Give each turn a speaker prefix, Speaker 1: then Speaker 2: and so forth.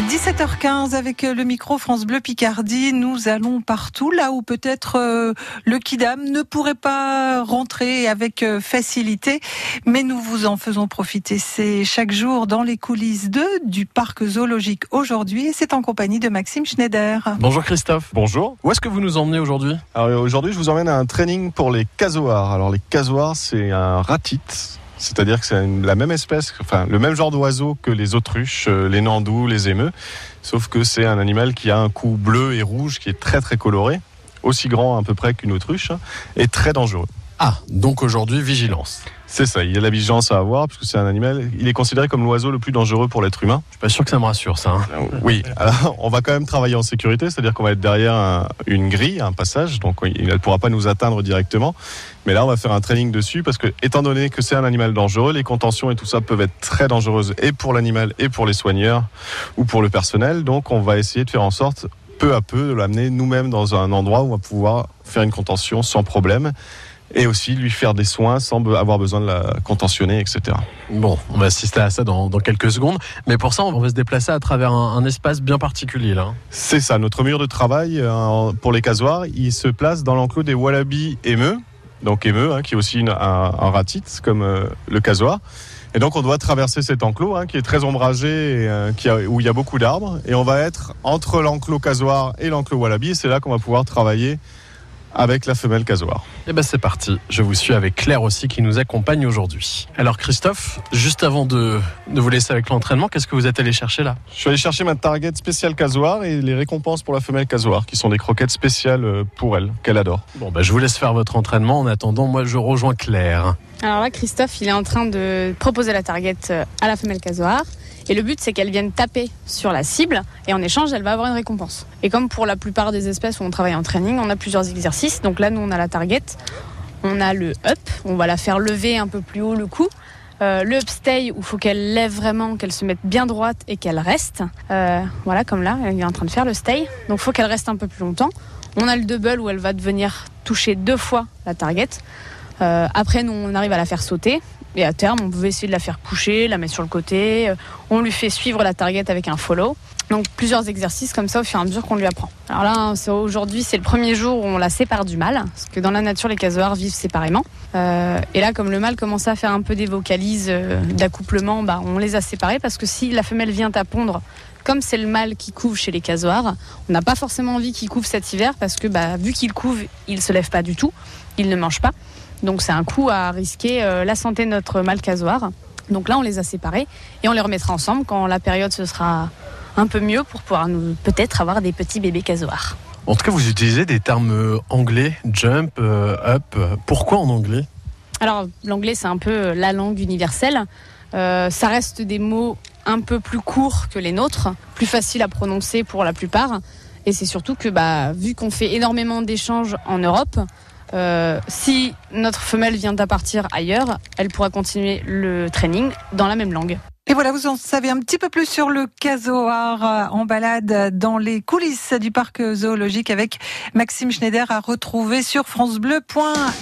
Speaker 1: 17h15 avec le micro France Bleu Picardie. Nous allons partout, là où peut-être euh, le Kidam ne pourrait pas rentrer avec euh, facilité, mais nous vous en faisons profiter. C'est chaque jour dans les coulisses 2 du parc zoologique aujourd'hui et c'est en compagnie de Maxime Schneider.
Speaker 2: Bonjour Christophe.
Speaker 3: Bonjour.
Speaker 2: Où est-ce que vous nous emmenez aujourd'hui?
Speaker 3: Alors aujourd'hui, je vous emmène à un training pour les casoars. Alors les casoars, c'est un ratite c'est-à-dire que c'est la même espèce, enfin le même genre d'oiseau que les autruches, euh, les nandous, les émeux, sauf que c'est un animal qui a un cou bleu et rouge qui est très très coloré, aussi grand à peu près qu'une autruche, hein, et très dangereux.
Speaker 2: Ah, donc aujourd'hui, vigilance.
Speaker 3: C'est ça, il y a la vigilance à avoir, parce que c'est un animal, il est considéré comme l'oiseau le plus dangereux pour l'être humain.
Speaker 2: Je suis pas sûr que ça me rassure, ça. Hein.
Speaker 3: Euh, oui, alors on va quand même travailler en sécurité, c'est-à-dire qu'on va être derrière une grille, un passage, donc il ne pourra pas nous atteindre directement. Mais là, on va faire un training dessus, parce que, étant donné que c'est un animal dangereux, les contentions et tout ça peuvent être très dangereuses, et pour l'animal, et pour les soigneurs, ou pour le personnel. Donc, on va essayer de faire en sorte, peu à peu, de l'amener nous-mêmes dans un endroit où on va pouvoir faire une contention sans problème et aussi lui faire des soins sans avoir besoin de la contentionner, etc.
Speaker 2: Bon, on va assister à ça dans, quelques secondes, mais pour ça, on va se déplacer à travers un, espace bien particulier là.
Speaker 3: C'est ça, notre mur de travail euh, pour les casoirs, il se place dans l'enclos des wallabies émeux, donc émeux, hein, qui est aussi un, un, ratite comme euh, le casoir. Et donc on doit traverser cet enclos hein, qui est très ombragé et euh, qui où il y a beaucoup d'arbres. Et on va être entre l'enclos casoir et l'enclos wallaby. Et c'est là qu'on va pouvoir travailler avec la femelle casoar.
Speaker 2: Et eh ben c'est parti. Je vous suis avec Claire aussi qui nous accompagne aujourd'hui. Alors Christophe, juste avant de, de vous laisser avec l'entraînement, qu'est-ce que vous êtes allé chercher là?
Speaker 3: Je suis allé chercher ma target spéciale casoar et les récompenses pour la femelle casoar, qui sont des croquettes spéciales euh, pour elle, qu'elle adore.
Speaker 2: Bon ben je vous laisse faire votre entraînement. En attendant, moi je rejoins Claire.
Speaker 4: Alors là, Christophe, il est en train de proposer la target euh, à la femelle casoar. Et le but, c'est qu'elle vienne taper sur la cible et en échange, elle va avoir une récompense. Et comme pour la plupart des espèces où on travaille en training, on a plusieurs exercices. Donc là, nous, on a la target, on a le up, on va la faire lever un peu plus haut le cou. Euh, le up stay où il faut qu'elle lève vraiment, qu'elle se mette bien droite et qu'elle reste. Euh, voilà, comme là, elle est en train de faire le stay. Donc il faut qu'elle reste un peu plus longtemps. On a le double où elle va devenir toucher deux fois la target. Euh, après, nous, on arrive à la faire sauter. Et à terme, on pouvait essayer de la faire coucher, la mettre sur le côté. Euh, on lui fait suivre la target avec un follow. Donc plusieurs exercices comme ça au fur et à mesure qu'on lui apprend. Alors là, aujourd'hui, c'est le premier jour où on la sépare du mâle, parce que dans la nature, les casoars vivent séparément. Euh, et là, comme le mâle commence à faire un peu des vocalises d'accouplement, bah, on les a séparés parce que si la femelle vient à pondre, comme c'est le mâle qui couve chez les casoars, on n'a pas forcément envie qu'il couve cet hiver parce que bah, vu qu'il couve, il se lève pas du tout, il ne mange pas. Donc c'est un coup à risquer euh, la santé de notre mâle casoar. Donc là, on les a séparés et on les remettra ensemble quand la période se sera un peu mieux pour pouvoir nous peut-être avoir des petits bébés casoars.
Speaker 2: En tout cas, vous utilisez des termes euh, anglais, jump, euh, up. Pourquoi en anglais?
Speaker 4: Alors, l'anglais, c'est un peu la langue universelle. ça reste des mots un peu plus courts que les nôtres, plus faciles à prononcer pour la plupart. Et c'est surtout que, bah, vu qu'on fait énormément d'échanges en Europe, euh, si notre femelle vient à partir ailleurs, elle pourra continuer le training dans la même langue.
Speaker 1: Et voilà, vous en savez un petit peu plus sur le casoar en balade dans les coulisses du parc zoologique avec Maxime Schneider à retrouver sur francebleu.fr.